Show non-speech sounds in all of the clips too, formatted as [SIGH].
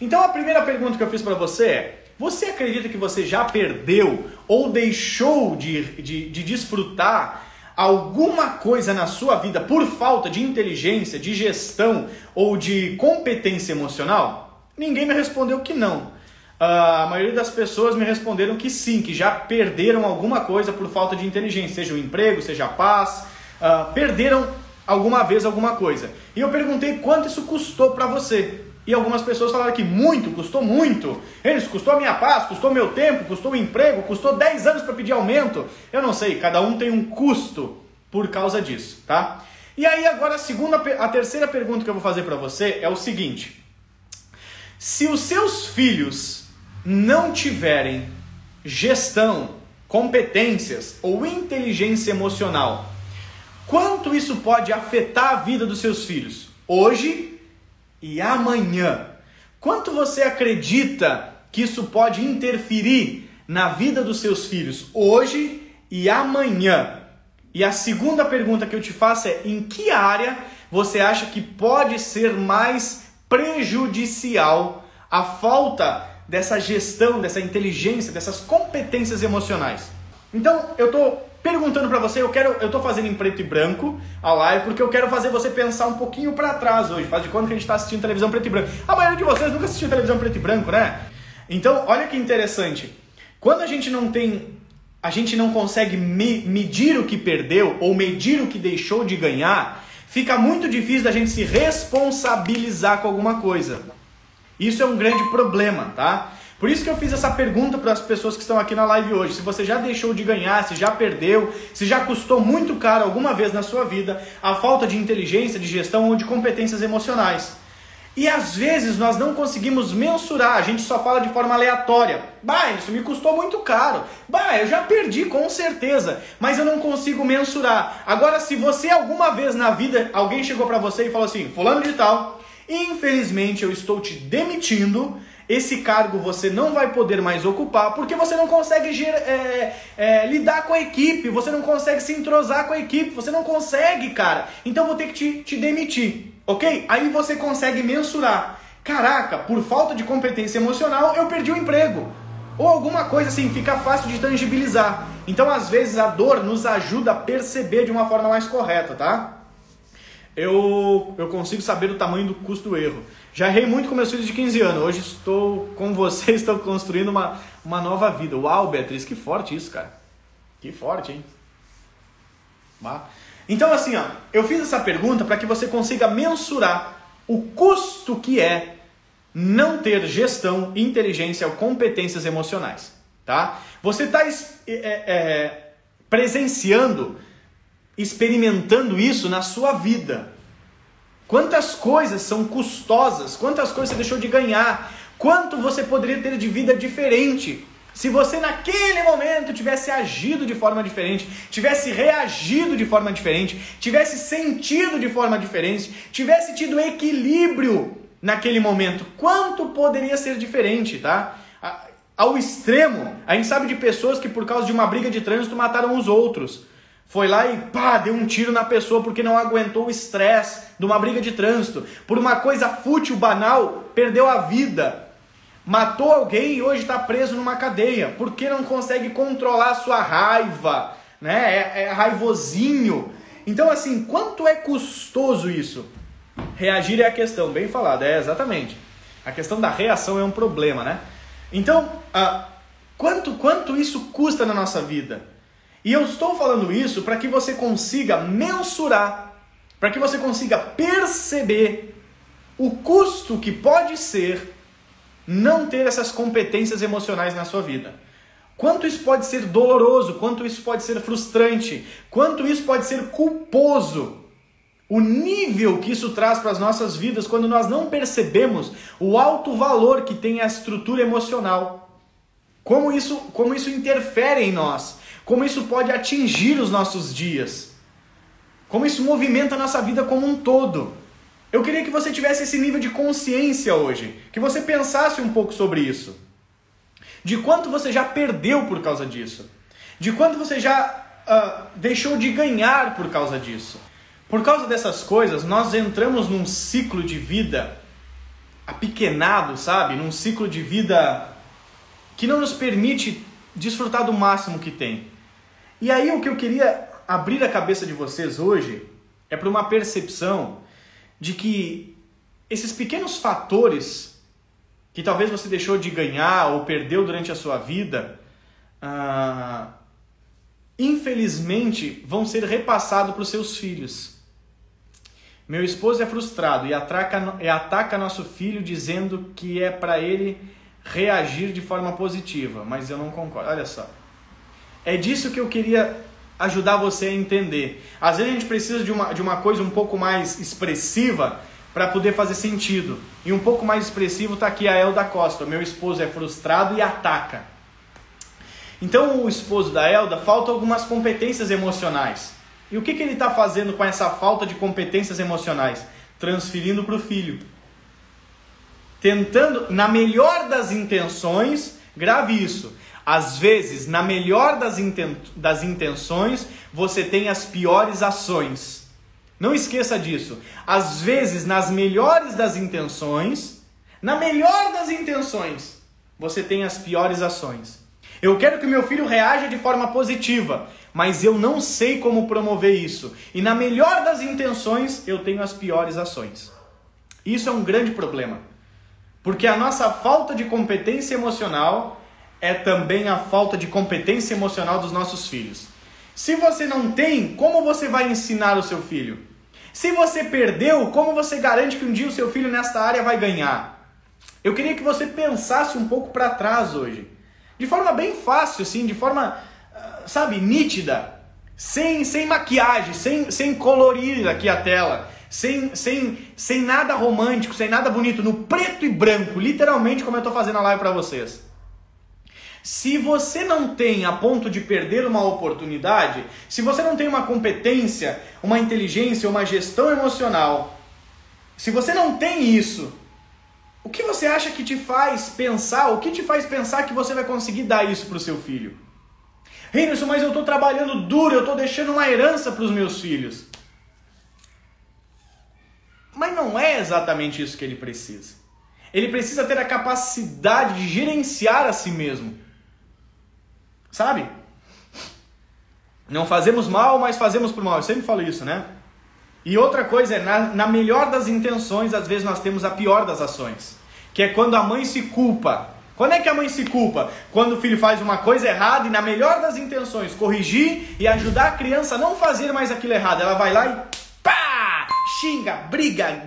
Então a primeira pergunta que eu fiz para você é: você acredita que você já perdeu ou deixou de, de, de desfrutar alguma coisa na sua vida por falta de inteligência, de gestão ou de competência emocional? Ninguém me respondeu que não. Uh, a maioria das pessoas me responderam que sim, que já perderam alguma coisa por falta de inteligência, seja o emprego, seja a paz, uh, perderam alguma vez alguma coisa. E eu perguntei quanto isso custou para você. E algumas pessoas falaram que muito, custou muito. Eles custou a minha paz, custou meu tempo, custou o emprego, custou 10 anos para pedir aumento. Eu não sei, cada um tem um custo por causa disso, tá? E aí agora a segunda, a terceira pergunta que eu vou fazer para você é o seguinte: se os seus filhos não tiverem gestão, competências ou inteligência emocional, quanto isso pode afetar a vida dos seus filhos hoje e amanhã. Quanto você acredita que isso pode interferir na vida dos seus filhos hoje e amanhã? E a segunda pergunta que eu te faço é: em que área você acha que pode ser mais prejudicial a falta dessa gestão, dessa inteligência, dessas competências emocionais? Então, eu estou perguntando para você, eu quero, eu tô fazendo em preto e branco a live porque eu quero fazer você pensar um pouquinho para trás hoje. Faz de quando que a gente está assistindo televisão preto e branco. A maioria de vocês nunca assistiu televisão preto e branco, né? Então, olha que interessante. Quando a gente não tem, a gente não consegue me, medir o que perdeu ou medir o que deixou de ganhar, fica muito difícil da gente se responsabilizar com alguma coisa. Isso é um grande problema, tá? Por isso que eu fiz essa pergunta para as pessoas que estão aqui na live hoje. Se você já deixou de ganhar, se já perdeu, se já custou muito caro alguma vez na sua vida a falta de inteligência, de gestão ou de competências emocionais. E às vezes nós não conseguimos mensurar, a gente só fala de forma aleatória. Bah, isso me custou muito caro. Bah, eu já perdi com certeza, mas eu não consigo mensurar. Agora, se você alguma vez na vida alguém chegou para você e falou assim: "Fulano de tal, infelizmente eu estou te demitindo esse cargo você não vai poder mais ocupar porque você não consegue é, é, lidar com a equipe, você não consegue se entrosar com a equipe, você não consegue, cara. Então vou ter que te, te demitir, ok? Aí você consegue mensurar. Caraca, por falta de competência emocional, eu perdi o emprego. Ou alguma coisa assim, fica fácil de tangibilizar. Então, às vezes, a dor nos ajuda a perceber de uma forma mais correta, tá? Eu, eu consigo saber o tamanho do custo do erro. Já errei muito com meus filhos de 15 anos. Hoje estou com vocês, [LAUGHS] estou construindo uma, uma nova vida. Uau, Beatriz, que forte isso, cara. Que forte, hein? Então, assim, ó, eu fiz essa pergunta para que você consiga mensurar o custo que é não ter gestão, inteligência ou competências emocionais. Tá? Você está é, é, presenciando, experimentando isso na sua vida. Quantas coisas são custosas, quantas coisas você deixou de ganhar, quanto você poderia ter de vida diferente se você naquele momento tivesse agido de forma diferente, tivesse reagido de forma diferente, tivesse sentido de forma diferente, tivesse tido equilíbrio naquele momento, quanto poderia ser diferente, tá? Ao extremo, a gente sabe de pessoas que por causa de uma briga de trânsito mataram os outros. Foi lá e pá, deu um tiro na pessoa porque não aguentou o estresse de uma briga de trânsito. Por uma coisa fútil, banal, perdeu a vida. Matou alguém e hoje está preso numa cadeia. Porque não consegue controlar a sua raiva, né? É, é raivosinho. Então, assim, quanto é custoso isso? Reagir é a questão, bem falado, é exatamente. A questão da reação é um problema, né? Então, uh, quanto, quanto isso custa na nossa vida? E eu estou falando isso para que você consiga mensurar, para que você consiga perceber o custo que pode ser não ter essas competências emocionais na sua vida. Quanto isso pode ser doloroso, quanto isso pode ser frustrante, quanto isso pode ser culposo. O nível que isso traz para as nossas vidas quando nós não percebemos o alto valor que tem a estrutura emocional. Como isso, como isso interfere em nós como isso pode atingir os nossos dias, como isso movimenta a nossa vida como um todo. Eu queria que você tivesse esse nível de consciência hoje, que você pensasse um pouco sobre isso. De quanto você já perdeu por causa disso, de quanto você já uh, deixou de ganhar por causa disso. Por causa dessas coisas, nós entramos num ciclo de vida apequenado, sabe? Num ciclo de vida que não nos permite desfrutar do máximo que tem. E aí o que eu queria abrir a cabeça de vocês hoje é para uma percepção de que esses pequenos fatores que talvez você deixou de ganhar ou perdeu durante a sua vida, ah, infelizmente vão ser repassados para os seus filhos. Meu esposo é frustrado e e ataca nosso filho dizendo que é para ele reagir de forma positiva, mas eu não concordo. Olha só. É disso que eu queria ajudar você a entender. Às vezes a gente precisa de uma, de uma coisa um pouco mais expressiva para poder fazer sentido. E um pouco mais expressivo está aqui a Elda Costa. Meu esposo é frustrado e ataca. Então o esposo da Elda falta algumas competências emocionais. E o que, que ele está fazendo com essa falta de competências emocionais? Transferindo para o filho. Tentando, na melhor das intenções, grave isso. Às vezes, na melhor das, inten das intenções, você tem as piores ações. Não esqueça disso. Às vezes, nas melhores das intenções, na melhor das intenções, você tem as piores ações. Eu quero que meu filho reaja de forma positiva, mas eu não sei como promover isso. E na melhor das intenções, eu tenho as piores ações. Isso é um grande problema. Porque a nossa falta de competência emocional é também a falta de competência emocional dos nossos filhos. Se você não tem, como você vai ensinar o seu filho? Se você perdeu, como você garante que um dia o seu filho nesta área vai ganhar? Eu queria que você pensasse um pouco para trás hoje de forma bem fácil, assim, de forma, ah, sabe, nítida, sem, sem maquiagem, sem, sem colorir aqui a tela, sem, sem, sem nada romântico, sem nada bonito, no preto e branco, literalmente como eu estou fazendo a live para vocês. Se você não tem a ponto de perder uma oportunidade, se você não tem uma competência, uma inteligência, uma gestão emocional, se você não tem isso, o que você acha que te faz pensar, o que te faz pensar que você vai conseguir dar isso para o seu filho? Henderson, mas eu estou trabalhando duro, eu estou deixando uma herança para os meus filhos. Mas não é exatamente isso que ele precisa. Ele precisa ter a capacidade de gerenciar a si mesmo. Sabe? Não fazemos mal, mas fazemos por mal. Eu sempre falo isso, né? E outra coisa é, na, na melhor das intenções, às vezes nós temos a pior das ações. Que é quando a mãe se culpa. Quando é que a mãe se culpa? Quando o filho faz uma coisa errada e, na melhor das intenções, corrigir e ajudar a criança a não fazer mais aquilo errado. Ela vai lá e pá! Xinga, briga,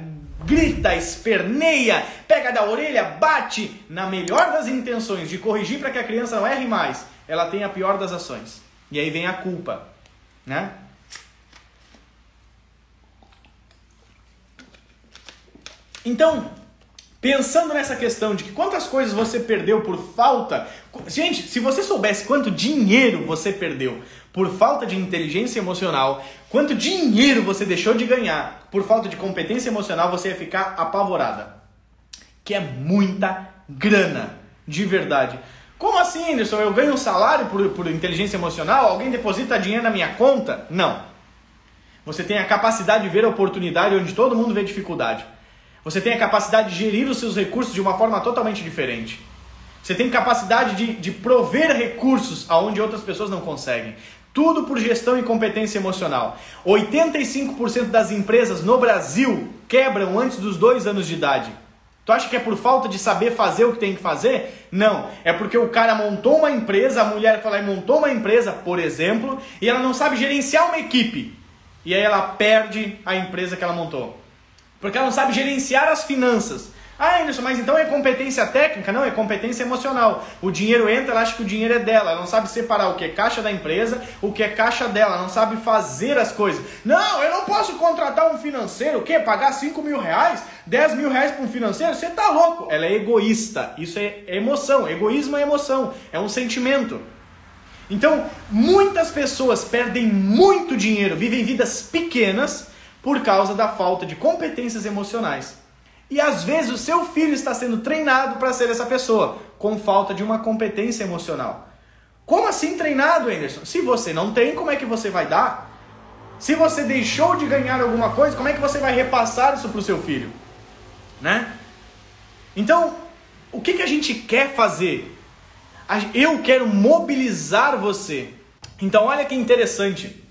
grita, esperneia, pega da orelha, bate. Na melhor das intenções de corrigir para que a criança não erre mais, ela tem a pior das ações. E aí vem a culpa, né? Então, pensando nessa questão de que quantas coisas você perdeu por falta. Gente, se você soubesse quanto dinheiro você perdeu por falta de inteligência emocional, quanto dinheiro você deixou de ganhar por falta de competência emocional, você ia ficar apavorada. Que é muita grana, de verdade. Como assim, Anderson? Eu ganho um salário por, por inteligência emocional? Alguém deposita dinheiro na minha conta? Não. Você tem a capacidade de ver a oportunidade onde todo mundo vê dificuldade. Você tem a capacidade de gerir os seus recursos de uma forma totalmente diferente. Você tem capacidade de, de prover recursos aonde outras pessoas não conseguem. Tudo por gestão e competência emocional. 85% das empresas no Brasil quebram antes dos dois anos de idade. Tu acha que é por falta de saber fazer o que tem que fazer? Não. É porque o cara montou uma empresa, a mulher foi lá e montou uma empresa, por exemplo, e ela não sabe gerenciar uma equipe. E aí ela perde a empresa que ela montou. Porque ela não sabe gerenciar as finanças. Ah, Anderson, mas então é competência técnica? Não, é competência emocional. O dinheiro entra, ela acha que o dinheiro é dela. Ela não sabe separar o que é caixa da empresa, o que é caixa dela. Ela não sabe fazer as coisas. Não, eu não posso contratar um financeiro, o quê? Pagar 5 mil reais? 10 mil reais para um financeiro? Você tá louco. Ela é egoísta. Isso é emoção. Egoísmo é emoção. É um sentimento. Então, muitas pessoas perdem muito dinheiro, vivem vidas pequenas por causa da falta de competências emocionais. E às vezes o seu filho está sendo treinado para ser essa pessoa, com falta de uma competência emocional. Como assim treinado, Anderson? Se você não tem, como é que você vai dar? Se você deixou de ganhar alguma coisa, como é que você vai repassar isso para o seu filho? Né? Então, o que, que a gente quer fazer? Eu quero mobilizar você. Então, olha que interessante.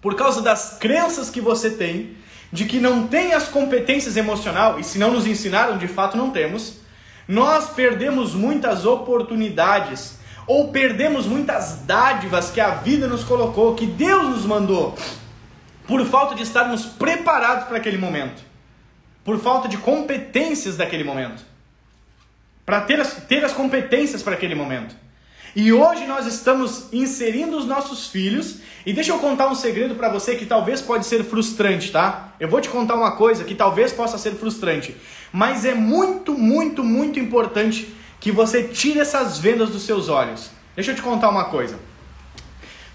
Por causa das crenças que você tem, de que não tem as competências emocionais, e se não nos ensinaram, de fato não temos, nós perdemos muitas oportunidades ou perdemos muitas dádivas que a vida nos colocou, que Deus nos mandou, por falta de estarmos preparados para aquele momento, por falta de competências daquele momento, para ter as, ter as competências para aquele momento. E hoje nós estamos inserindo os nossos filhos. E deixa eu contar um segredo para você que talvez pode ser frustrante, tá? Eu vou te contar uma coisa que talvez possa ser frustrante, mas é muito, muito, muito importante que você tire essas vendas dos seus olhos. Deixa eu te contar uma coisa.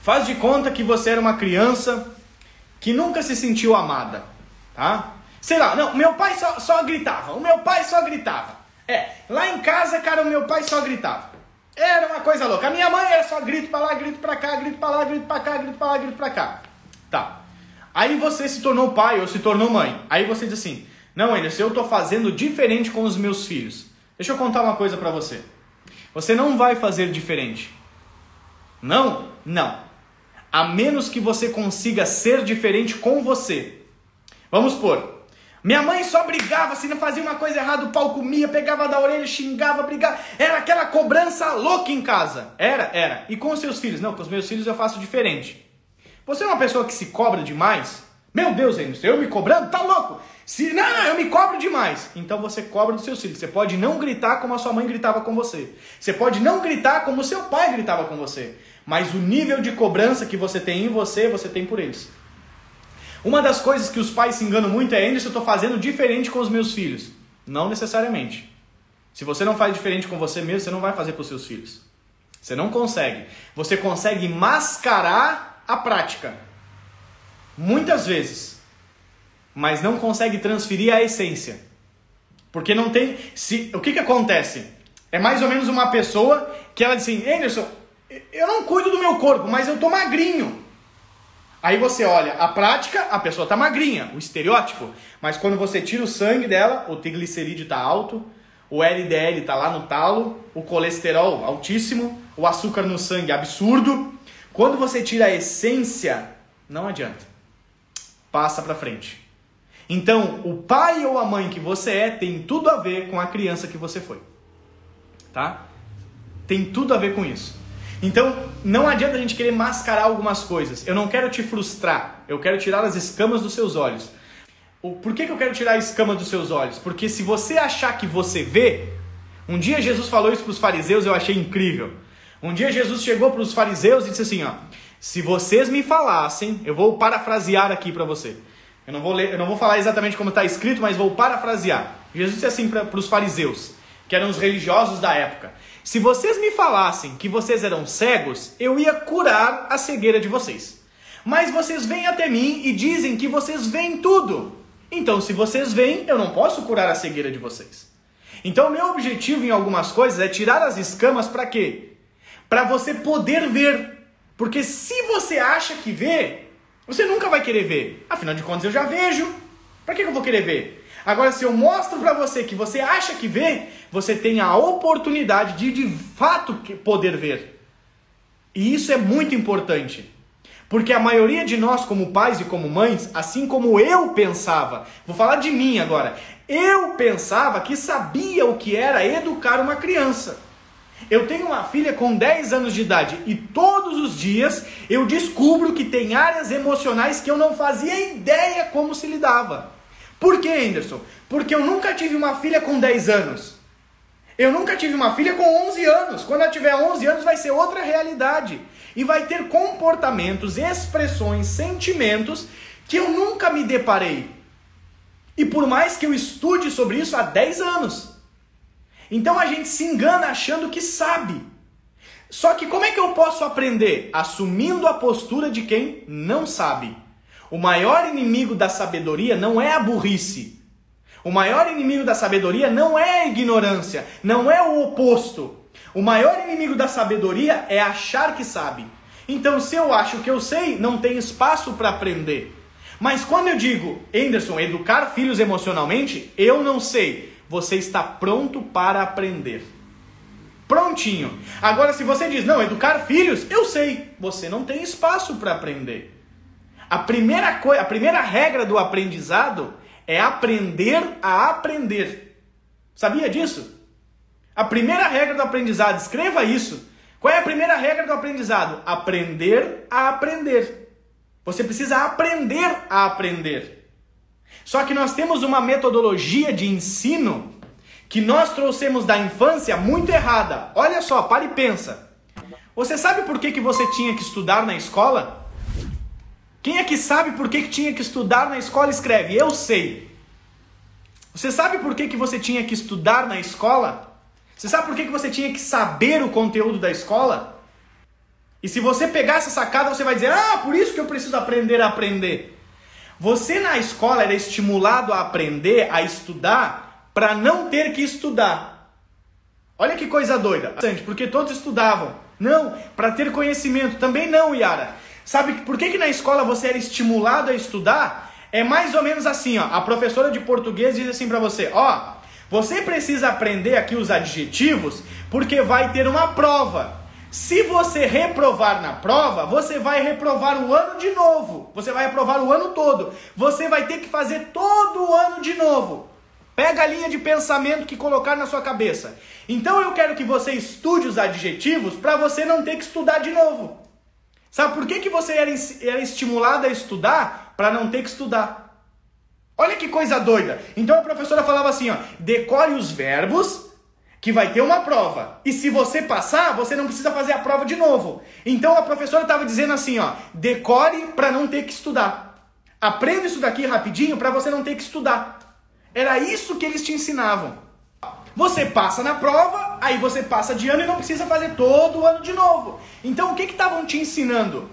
Faz de conta que você era uma criança que nunca se sentiu amada, tá? Sei lá, não, meu pai só, só gritava, o meu pai só gritava. É, lá em casa, cara, o meu pai só gritava. Era uma coisa louca. A minha mãe era só grito pra lá, grito pra cá, grito pra lá, grito pra cá, grito pra lá, grito pra cá. Tá. Aí você se tornou pai ou se tornou mãe. Aí você diz assim: Não, Anderson, eu tô fazendo diferente com os meus filhos. Deixa eu contar uma coisa para você. Você não vai fazer diferente. Não? Não. A menos que você consiga ser diferente com você. Vamos supor, minha mãe só brigava, se não fazia uma coisa errada, o pau comia, pegava da orelha, xingava, brigava. Era aquela cobrança louca em casa. Era, era. E com os seus filhos? Não, com os meus filhos eu faço diferente. Você é uma pessoa que se cobra demais? Meu Deus, Emerson, eu me cobrando? Tá louco? Se não, não, eu me cobro demais. Então você cobra dos seus filhos. Você pode não gritar como a sua mãe gritava com você. Você pode não gritar como o seu pai gritava com você. Mas o nível de cobrança que você tem em você, você tem por eles. Uma das coisas que os pais se enganam muito é, Anderson, eu estou fazendo diferente com os meus filhos. Não necessariamente. Se você não faz diferente com você mesmo, você não vai fazer com os seus filhos. Você não consegue. Você consegue mascarar a prática. Muitas vezes. Mas não consegue transferir a essência. Porque não tem. Se, o que, que acontece? É mais ou menos uma pessoa que ela diz assim: Anderson, eu não cuido do meu corpo, mas eu tô magrinho. Aí você olha a prática, a pessoa tá magrinha, o estereótipo. Mas quando você tira o sangue dela, o triglicerídeo tá alto, o LDL tá lá no talo, o colesterol altíssimo, o açúcar no sangue absurdo. Quando você tira a essência, não adianta. Passa para frente. Então, o pai ou a mãe que você é tem tudo a ver com a criança que você foi. Tá? Tem tudo a ver com isso. Então, não adianta a gente querer mascarar algumas coisas. Eu não quero te frustrar, eu quero tirar as escamas dos seus olhos. Por que, que eu quero tirar a escama dos seus olhos? Porque se você achar que você vê, um dia Jesus falou isso para os fariseus, eu achei incrível. Um dia Jesus chegou para os fariseus e disse assim: ó, se vocês me falassem, eu vou parafrasear aqui para você. Eu não vou ler, eu não vou falar exatamente como está escrito, mas vou parafrasear. Jesus disse assim para os fariseus, que eram os religiosos da época: se vocês me falassem que vocês eram cegos, eu ia curar a cegueira de vocês. Mas vocês vêm até mim e dizem que vocês veem tudo. Então, se vocês veem, eu não posso curar a cegueira de vocês. Então, meu objetivo em algumas coisas é tirar as escamas para quê? Para você poder ver. Porque se você acha que vê, você nunca vai querer ver. Afinal de contas, eu já vejo. Para que eu vou querer ver? Agora, se eu mostro para você que você acha que vê, você tem a oportunidade de de fato poder ver. E isso é muito importante. Porque a maioria de nós, como pais e como mães, assim como eu pensava, vou falar de mim agora, eu pensava que sabia o que era educar uma criança. Eu tenho uma filha com 10 anos de idade e todos os dias eu descubro que tem áreas emocionais que eu não fazia ideia como se lidava. Por que, Anderson? Porque eu nunca tive uma filha com 10 anos. Eu nunca tive uma filha com 11 anos. Quando ela tiver 11 anos, vai ser outra realidade. E vai ter comportamentos, expressões, sentimentos que eu nunca me deparei. E por mais que eu estude sobre isso há 10 anos. Então a gente se engana achando que sabe. Só que como é que eu posso aprender? Assumindo a postura de quem não sabe. O maior inimigo da sabedoria não é a burrice. O maior inimigo da sabedoria não é a ignorância, não é o oposto. O maior inimigo da sabedoria é achar que sabe. Então, se eu acho que eu sei, não tem espaço para aprender. Mas quando eu digo, Anderson, educar filhos emocionalmente, eu não sei. você está pronto para aprender. Prontinho. Agora, se você diz, não, educar filhos, eu sei, você não tem espaço para aprender. A primeira, coisa, a primeira regra do aprendizado é aprender a aprender. Sabia disso? A primeira regra do aprendizado, escreva isso. Qual é a primeira regra do aprendizado? Aprender a aprender. Você precisa aprender a aprender. Só que nós temos uma metodologia de ensino que nós trouxemos da infância muito errada. Olha só, para e pensa. Você sabe por que, que você tinha que estudar na escola? Quem é que sabe por que, que tinha que estudar na escola? Escreve, eu sei. Você sabe por que, que você tinha que estudar na escola? Você sabe por que, que você tinha que saber o conteúdo da escola? E se você pegar essa sacada, você vai dizer: Ah, por isso que eu preciso aprender a aprender. Você na escola era estimulado a aprender, a estudar, para não ter que estudar. Olha que coisa doida. Porque todos estudavam. Não, para ter conhecimento. Também não, Yara. Sabe por que, que na escola você era estimulado a estudar? É mais ou menos assim, ó. A professora de português diz assim para você, ó, você precisa aprender aqui os adjetivos porque vai ter uma prova. Se você reprovar na prova, você vai reprovar o ano de novo. Você vai reprovar o ano todo. Você vai ter que fazer todo o ano de novo. Pega a linha de pensamento que colocar na sua cabeça. Então eu quero que você estude os adjetivos para você não ter que estudar de novo. Sabe por que, que você era, era estimulado a estudar? Para não ter que estudar. Olha que coisa doida. Então a professora falava assim, ó, decore os verbos que vai ter uma prova. E se você passar, você não precisa fazer a prova de novo. Então a professora estava dizendo assim, ó, decore para não ter que estudar. Aprenda isso daqui rapidinho para você não ter que estudar. Era isso que eles te ensinavam. Você passa na prova, aí você passa de ano e não precisa fazer todo o ano de novo. Então o que estavam te ensinando?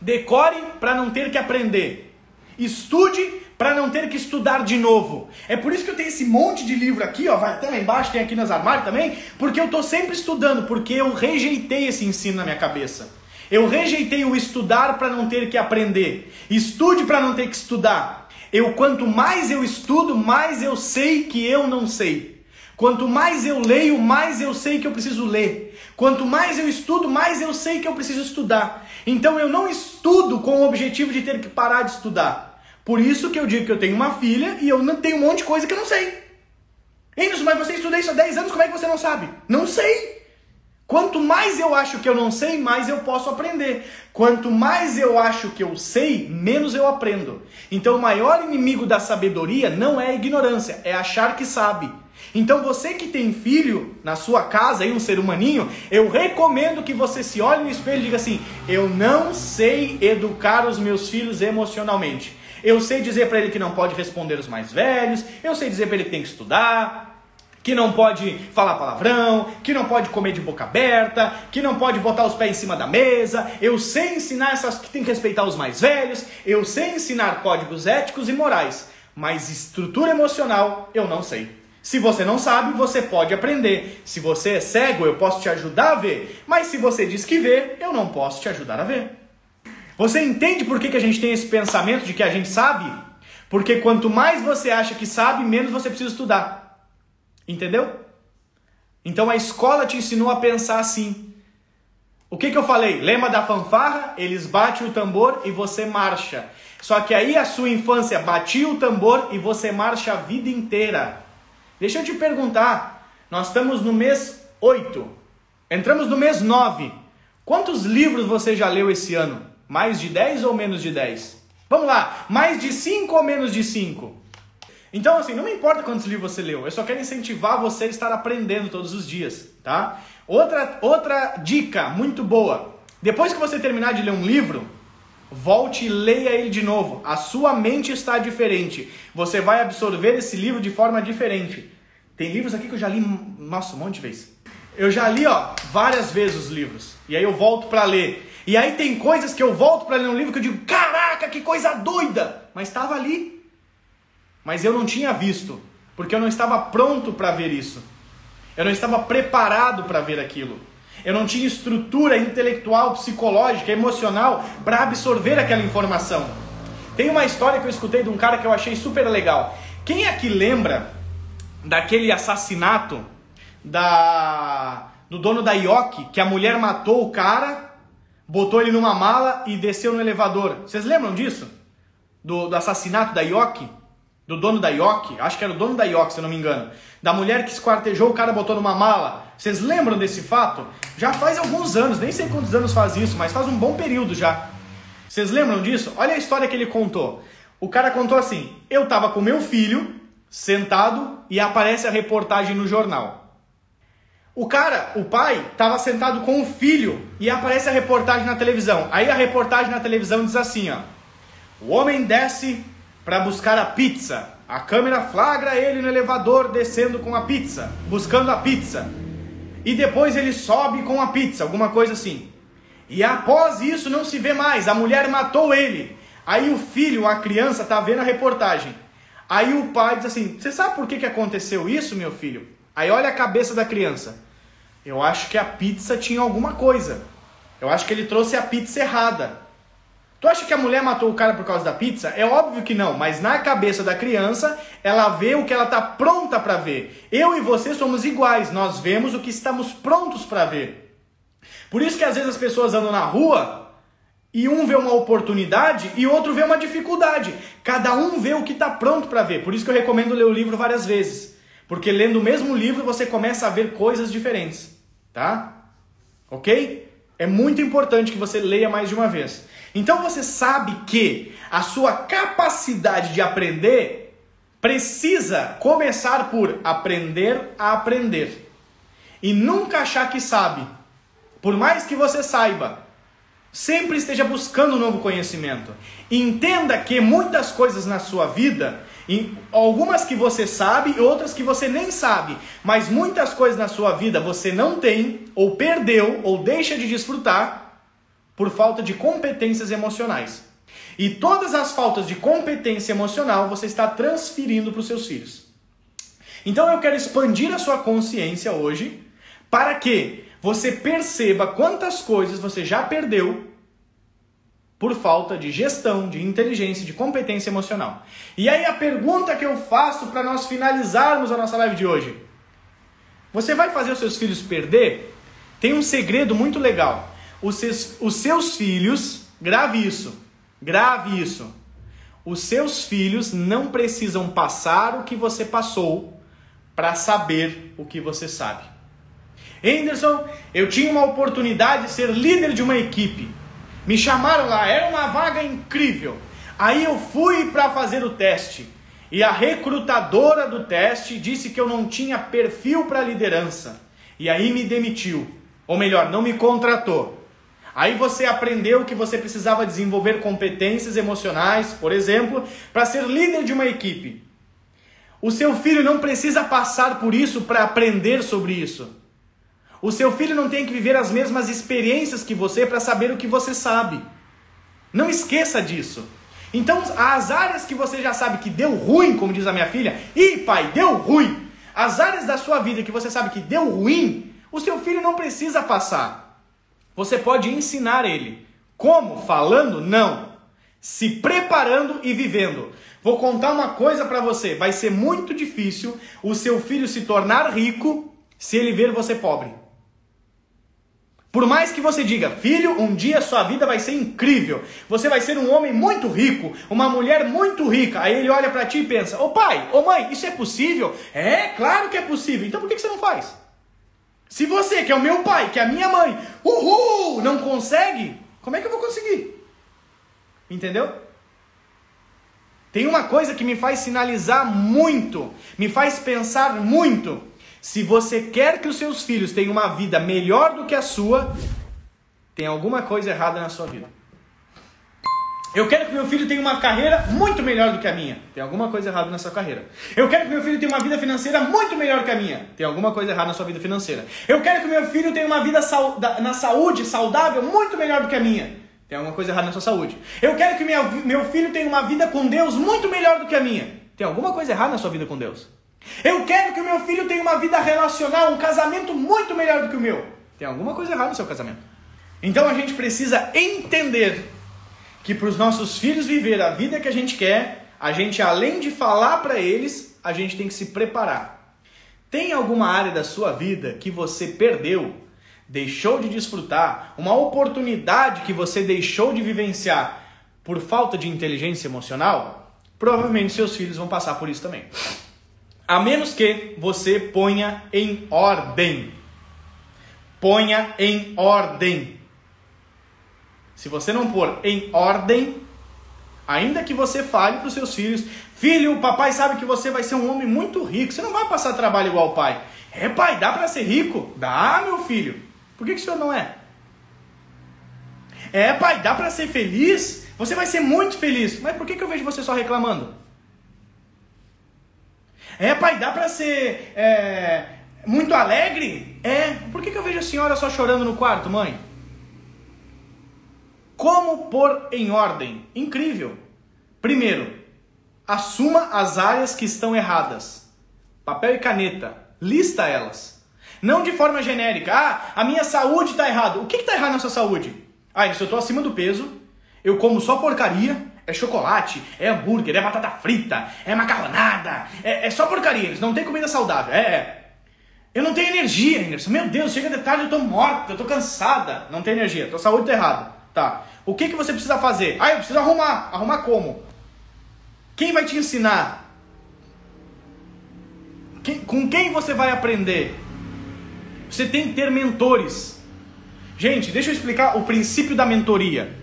Decore para não ter que aprender. Estude para não ter que estudar de novo. É por isso que eu tenho esse monte de livro aqui, ó, vai até lá embaixo, tem aqui nas armários também, porque eu tô sempre estudando, porque eu rejeitei esse ensino na minha cabeça. Eu rejeitei o estudar para não ter que aprender. Estude para não ter que estudar. Eu quanto mais eu estudo, mais eu sei que eu não sei. Quanto mais eu leio, mais eu sei que eu preciso ler. Quanto mais eu estudo, mais eu sei que eu preciso estudar. Então eu não estudo com o objetivo de ter que parar de estudar. Por isso que eu digo que eu tenho uma filha e eu não tenho um monte de coisa que eu não sei. Enes, mas você estudou isso há 10 anos, como é que você não sabe? Não sei. Quanto mais eu acho que eu não sei, mais eu posso aprender. Quanto mais eu acho que eu sei, menos eu aprendo. Então o maior inimigo da sabedoria não é a ignorância, é achar que sabe. Então você que tem filho na sua casa, aí um ser humaninho, eu recomendo que você se olhe no espelho e diga assim: eu não sei educar os meus filhos emocionalmente. Eu sei dizer para ele que não pode responder os mais velhos, eu sei dizer para ele que tem que estudar, que não pode falar palavrão, que não pode comer de boca aberta, que não pode botar os pés em cima da mesa. Eu sei ensinar essas que tem que respeitar os mais velhos, eu sei ensinar códigos éticos e morais, mas estrutura emocional eu não sei. Se você não sabe, você pode aprender. Se você é cego, eu posso te ajudar a ver. Mas se você diz que vê, eu não posso te ajudar a ver. Você entende por que, que a gente tem esse pensamento de que a gente sabe? Porque quanto mais você acha que sabe, menos você precisa estudar. Entendeu? Então a escola te ensinou a pensar assim. O que, que eu falei? Lema da fanfarra, eles batem o tambor e você marcha. Só que aí a sua infância batia o tambor e você marcha a vida inteira. Deixa eu te perguntar, nós estamos no mês 8, entramos no mês 9. Quantos livros você já leu esse ano? Mais de 10 ou menos de 10? Vamos lá, mais de 5 ou menos de 5? Então, assim, não me importa quantos livros você leu, eu só quero incentivar você a estar aprendendo todos os dias, tá? Outra, outra dica muito boa: depois que você terminar de ler um livro, Volte e leia ele de novo. A sua mente está diferente. Você vai absorver esse livro de forma diferente. Tem livros aqui que eu já li, nossa, um monte de vezes. Eu já li, ó, várias vezes os livros. E aí eu volto para ler. E aí tem coisas que eu volto para ler um livro que eu digo, caraca, que coisa doida! Mas estava ali. Mas eu não tinha visto, porque eu não estava pronto para ver isso. Eu não estava preparado para ver aquilo. Eu não tinha estrutura intelectual, psicológica, emocional para absorver aquela informação. Tem uma história que eu escutei de um cara que eu achei super legal. Quem aqui lembra daquele assassinato da do dono da Ioki, que a mulher matou o cara, botou ele numa mala e desceu no elevador. Vocês lembram disso? Do, do assassinato da Ioki? Do dono da Ioki? Acho que era o dono da Ioki, se não me engano. Da mulher que esquartejou, o cara botou numa mala. Vocês lembram desse fato? Já faz alguns anos, nem sei quantos anos faz isso, mas faz um bom período já. Vocês lembram disso? Olha a história que ele contou. O cara contou assim: Eu tava com meu filho sentado e aparece a reportagem no jornal. O cara, o pai, estava sentado com o filho e aparece a reportagem na televisão. Aí a reportagem na televisão diz assim, ó: O homem desce para buscar a pizza. A câmera flagra ele no elevador descendo com a pizza, buscando a pizza. E depois ele sobe com a pizza, alguma coisa assim. E após isso não se vê mais, a mulher matou ele. Aí o filho, a criança, tá vendo a reportagem. Aí o pai diz assim: Você sabe por que, que aconteceu isso, meu filho? Aí olha a cabeça da criança. Eu acho que a pizza tinha alguma coisa. Eu acho que ele trouxe a pizza errada. Tu acha que a mulher matou o cara por causa da pizza? É óbvio que não, mas na cabeça da criança, ela vê o que ela está pronta para ver. Eu e você somos iguais, nós vemos o que estamos prontos para ver. Por isso que às vezes as pessoas andam na rua e um vê uma oportunidade e outro vê uma dificuldade. Cada um vê o que está pronto para ver. Por isso que eu recomendo ler o livro várias vezes. Porque lendo o mesmo livro você começa a ver coisas diferentes tá? Ok? É muito importante que você leia mais de uma vez. Então você sabe que a sua capacidade de aprender precisa começar por aprender a aprender. E nunca achar que sabe. Por mais que você saiba, sempre esteja buscando um novo conhecimento. Entenda que muitas coisas na sua vida algumas que você sabe e outras que você nem sabe. Mas muitas coisas na sua vida você não tem, ou perdeu, ou deixa de desfrutar por falta de competências emocionais. E todas as faltas de competência emocional você está transferindo para os seus filhos. Então eu quero expandir a sua consciência hoje para que você perceba quantas coisas você já perdeu por falta de gestão, de inteligência, de competência emocional. E aí a pergunta que eu faço para nós finalizarmos a nossa live de hoje: Você vai fazer os seus filhos perder? Tem um segredo muito legal. Os seus, os seus filhos, grave isso, grave isso. Os seus filhos não precisam passar o que você passou para saber o que você sabe. Anderson, eu tinha uma oportunidade de ser líder de uma equipe. Me chamaram lá, era uma vaga incrível. Aí eu fui para fazer o teste. E a recrutadora do teste disse que eu não tinha perfil para liderança. E aí me demitiu. Ou melhor, não me contratou. Aí você aprendeu que você precisava desenvolver competências emocionais, por exemplo, para ser líder de uma equipe. O seu filho não precisa passar por isso para aprender sobre isso. O seu filho não tem que viver as mesmas experiências que você para saber o que você sabe. Não esqueça disso. Então, as áreas que você já sabe que deu ruim, como diz a minha filha, e pai, deu ruim. As áreas da sua vida que você sabe que deu ruim, o seu filho não precisa passar. Você pode ensinar ele. Como? Falando? Não. Se preparando e vivendo. Vou contar uma coisa para você: vai ser muito difícil o seu filho se tornar rico se ele ver você pobre. Por mais que você diga, filho, um dia sua vida vai ser incrível, você vai ser um homem muito rico, uma mulher muito rica. Aí ele olha para ti e pensa: Ô pai, ô mãe, isso é possível? É, claro que é possível. Então por que você não faz? Se você, que é o meu pai, que é a minha mãe, uhul, não consegue, como é que eu vou conseguir? Entendeu? Tem uma coisa que me faz sinalizar muito, me faz pensar muito. Se você quer que os seus filhos tenham uma vida melhor do que a sua, tem alguma coisa errada na sua vida. Eu quero que meu filho tenha uma carreira muito melhor do que a minha. Tem alguma coisa errada na sua carreira. Eu quero que meu filho tenha uma vida financeira muito melhor que a minha. Tem alguma coisa errada na sua vida financeira. Eu quero que meu filho tenha uma vida na saúde saudável muito melhor do que a minha. Tem alguma coisa errada na sua saúde. Eu quero que minha, meu filho tenha uma vida com Deus muito melhor do que a minha. Tem alguma coisa errada na sua vida com Deus. Eu quero que meu filho tenha uma vida relacional, um casamento muito melhor do que o meu. Tem alguma coisa errada no seu casamento. Então a gente precisa entender que para os nossos filhos viver a vida que a gente quer, a gente além de falar para eles, a gente tem que se preparar. Tem alguma área da sua vida que você perdeu, deixou de desfrutar, uma oportunidade que você deixou de vivenciar por falta de inteligência emocional? Provavelmente seus filhos vão passar por isso também. A menos que você ponha em ordem. Ponha em ordem. Se você não pôr em ordem, ainda que você fale para os seus filhos, filho, o papai sabe que você vai ser um homem muito rico, você não vai passar trabalho igual o pai. É pai, dá para ser rico? Dá, meu filho. Por que, que o senhor não é? É pai, dá para ser feliz? Você vai ser muito feliz. Mas por que, que eu vejo você só reclamando? É pai, dá para ser é, muito alegre? É. Por que, que eu vejo a senhora só chorando no quarto, mãe? Como pôr em ordem? Incrível. Primeiro, assuma as áreas que estão erradas. Papel e caneta, lista elas. Não de forma genérica. Ah, a minha saúde está errada. O que está errado na sua saúde? Ah, se eu estou acima do peso, eu como só porcaria, é chocolate, é hambúrguer, é batata frita, é macarronada, é, é só porcaria, não tem comida saudável. É, é. Eu não tenho energia, Anderson. Meu Deus, chega de tarde, eu tô morta, eu tô cansada. Não tenho energia, tua saúde tá errada. Tá. O que, que você precisa fazer? Ah, eu preciso arrumar. Arrumar como? Quem vai te ensinar? Quem, com quem você vai aprender? Você tem que ter mentores. Gente, deixa eu explicar o princípio da mentoria.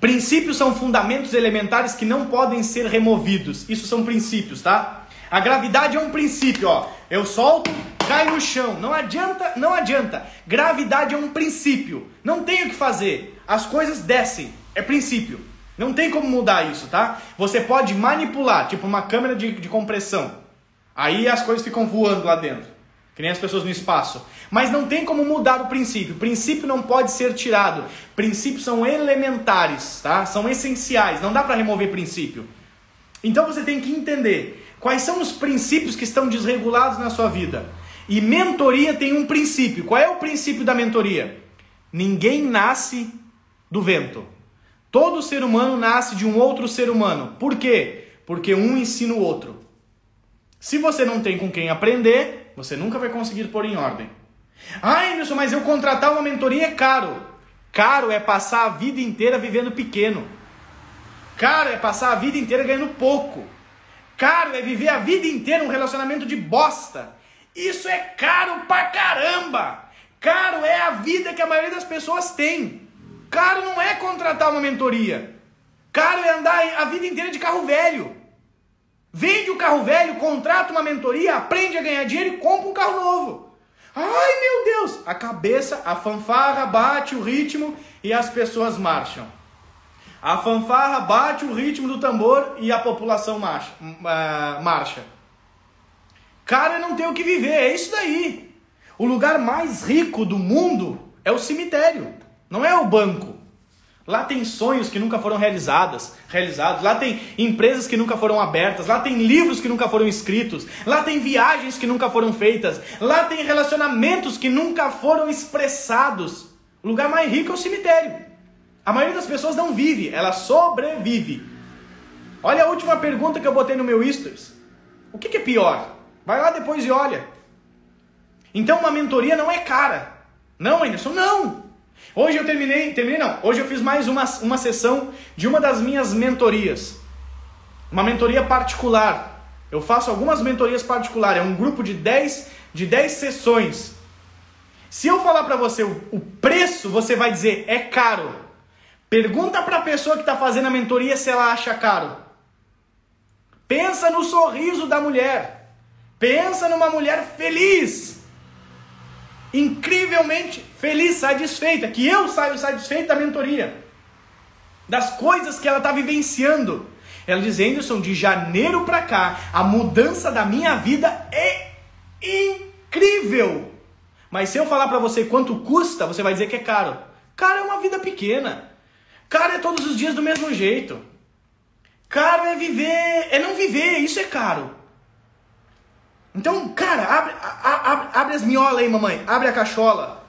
Princípios são fundamentos elementares que não podem ser removidos. Isso são princípios, tá? A gravidade é um princípio, ó. Eu solto, cai no chão. Não adianta, não adianta. Gravidade é um princípio. Não tem o que fazer as coisas descem. É princípio. Não tem como mudar isso, tá? Você pode manipular, tipo uma câmera de, de compressão. Aí as coisas ficam voando lá dentro. Que nem as pessoas no espaço. Mas não tem como mudar o princípio. O princípio não pode ser tirado. Princípios são elementares, tá? São essenciais. Não dá para remover princípio. Então você tem que entender quais são os princípios que estão desregulados na sua vida. E mentoria tem um princípio. Qual é o princípio da mentoria? Ninguém nasce do vento. Todo ser humano nasce de um outro ser humano. Por quê? Porque um ensina o outro. Se você não tem com quem aprender, você nunca vai conseguir pôr em ordem. Ah, Emerson, mas eu contratar uma mentoria é caro. Caro é passar a vida inteira vivendo pequeno. Caro é passar a vida inteira ganhando pouco. Caro é viver a vida inteira um relacionamento de bosta. Isso é caro pra caramba. Caro é a vida que a maioria das pessoas tem. Caro não é contratar uma mentoria. Caro é andar a vida inteira de carro velho. Vende o carro velho, contrata uma mentoria, aprende a ganhar dinheiro e compra um carro novo. Ai meu Deus! A cabeça, a fanfarra bate o ritmo e as pessoas marcham. A fanfarra bate o ritmo do tambor e a população marcha. Uh, marcha. Cara, não tem o que viver, é isso daí. O lugar mais rico do mundo é o cemitério. Não é o banco. Lá tem sonhos que nunca foram realizados, realizados. Lá tem empresas que nunca foram abertas. Lá tem livros que nunca foram escritos. Lá tem viagens que nunca foram feitas. Lá tem relacionamentos que nunca foram expressados. O lugar mais rico é o cemitério. A maioria das pessoas não vive, ela sobrevive. Olha a última pergunta que eu botei no meu stories. O que, que é pior? Vai lá depois e olha. Então uma mentoria não é cara. Não, Anderson, não. Hoje eu terminei, terminei não, hoje eu fiz mais uma, uma sessão de uma das minhas mentorias. Uma mentoria particular. Eu faço algumas mentorias particulares, é um grupo de 10 de 10 sessões. Se eu falar para você o, o, preço, você vai dizer é caro. Pergunta para a pessoa que está fazendo a mentoria se ela acha caro. Pensa no sorriso da mulher. Pensa numa mulher feliz incrivelmente feliz, satisfeita, que eu saio satisfeito da mentoria, das coisas que ela está vivenciando. Ela diz, Anderson, de janeiro para cá, a mudança da minha vida é incrível. Mas se eu falar para você quanto custa, você vai dizer que é caro. Caro é uma vida pequena. Caro é todos os dias do mesmo jeito. Caro é viver, é não viver, isso é caro. Então, cara, abre, abre, abre as miolas aí, mamãe. Abre a cachola.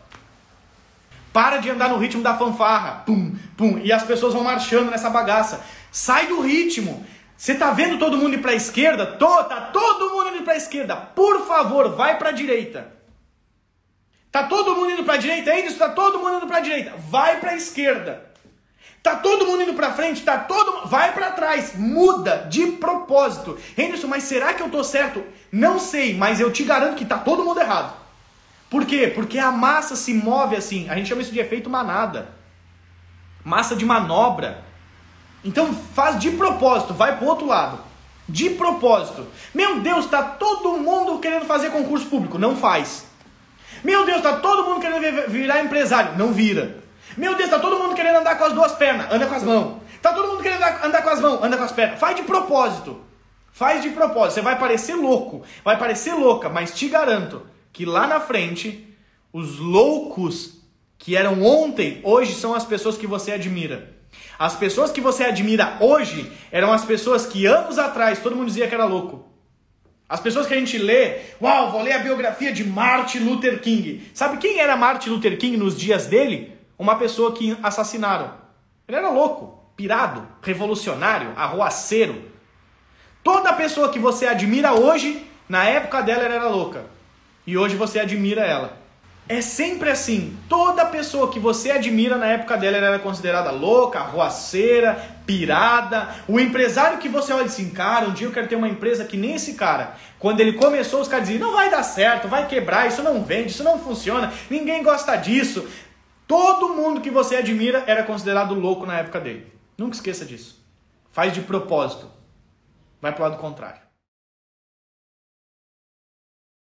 Para de andar no ritmo da fanfarra. Pum, pum. E as pessoas vão marchando nessa bagaça. Sai do ritmo. Você tá vendo todo mundo ir para a esquerda? Tô, tá todo mundo indo para a esquerda. Por favor, vai para a direita. Tá todo mundo indo para a direita, isso? Tá todo mundo indo para a direita. Vai para a esquerda. Tá todo mundo indo para frente, tá todo vai para trás, muda de propósito. Henderson, mas será que eu tô certo? Não sei, mas eu te garanto que tá todo mundo errado. Por quê? Porque a massa se move assim. A gente chama isso de efeito manada. Massa de manobra. Então faz de propósito, vai pro outro lado. De propósito. Meu Deus, tá todo mundo querendo fazer concurso público, não faz. Meu Deus, tá todo mundo querendo virar empresário, não vira. Meu Deus, tá todo mundo querendo andar com as duas pernas, anda com as mãos. Tá todo mundo querendo andar com as mãos, anda com as pernas. Faz de propósito. Faz de propósito. Você vai parecer louco, vai parecer louca, mas te garanto que lá na frente, os loucos que eram ontem, hoje são as pessoas que você admira. As pessoas que você admira hoje eram as pessoas que anos atrás todo mundo dizia que era louco. As pessoas que a gente lê, uau, vou ler a biografia de Martin Luther King. Sabe quem era Martin Luther King nos dias dele? Uma pessoa que assassinaram. Ele era louco, pirado, revolucionário, arruaceiro. Toda pessoa que você admira hoje, na época dela ela era louca. E hoje você admira ela. É sempre assim. Toda pessoa que você admira na época dela era considerada louca, arruaceira, pirada. O empresário que você olha assim, cara, um dia eu quero ter uma empresa que nem esse cara. Quando ele começou, os caras diziam, não vai dar certo, vai quebrar, isso não vende, isso não funciona, ninguém gosta disso. Todo mundo que você admira era considerado louco na época dele. Nunca esqueça disso. Faz de propósito. Vai para o lado contrário.